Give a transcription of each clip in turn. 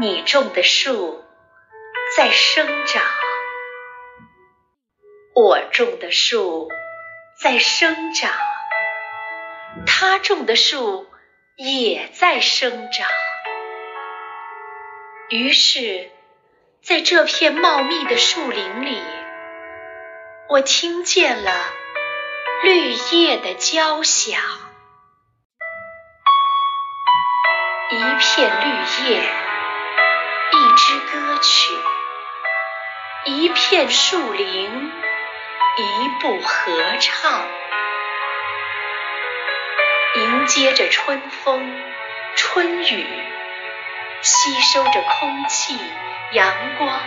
你种的树在生长，我种的树在生长，他种的树也在生长。于是，在这片茂密的树林里，我听见了绿叶的交响，一片绿叶。曲，一片树林，一部合唱，迎接着春风、春雨，吸收着空气、阳光。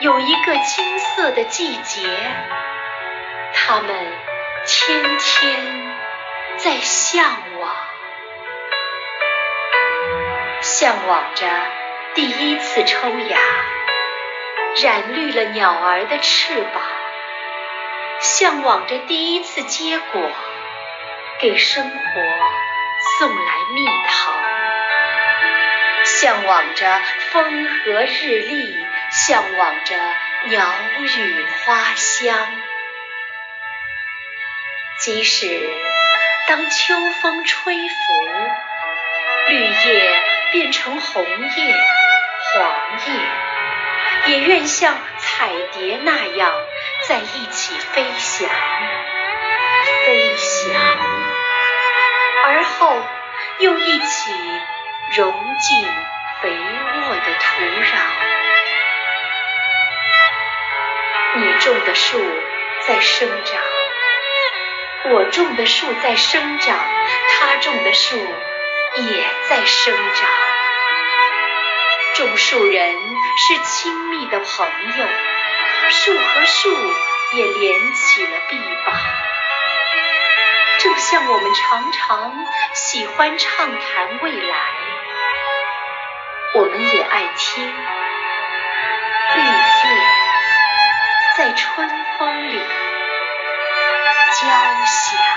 有一个金色的季节，他们天天在向往，向往着。第一次抽芽，染绿了鸟儿的翅膀；向往着第一次结果，给生活送来蜜糖；向往着风和日丽，向往着鸟语花香。即使当秋风吹拂，绿叶变成红叶。黄叶也愿像彩蝶那样在一起飞翔，飞翔，而后又一起融进肥沃的土壤。你种的树在生长，我种的树在生长，他种的树也在生长。种树人是亲密的朋友树和树也连起了臂膀。就像我们常常喜欢畅谈未来我们也爱听。绿叶在春风里交响。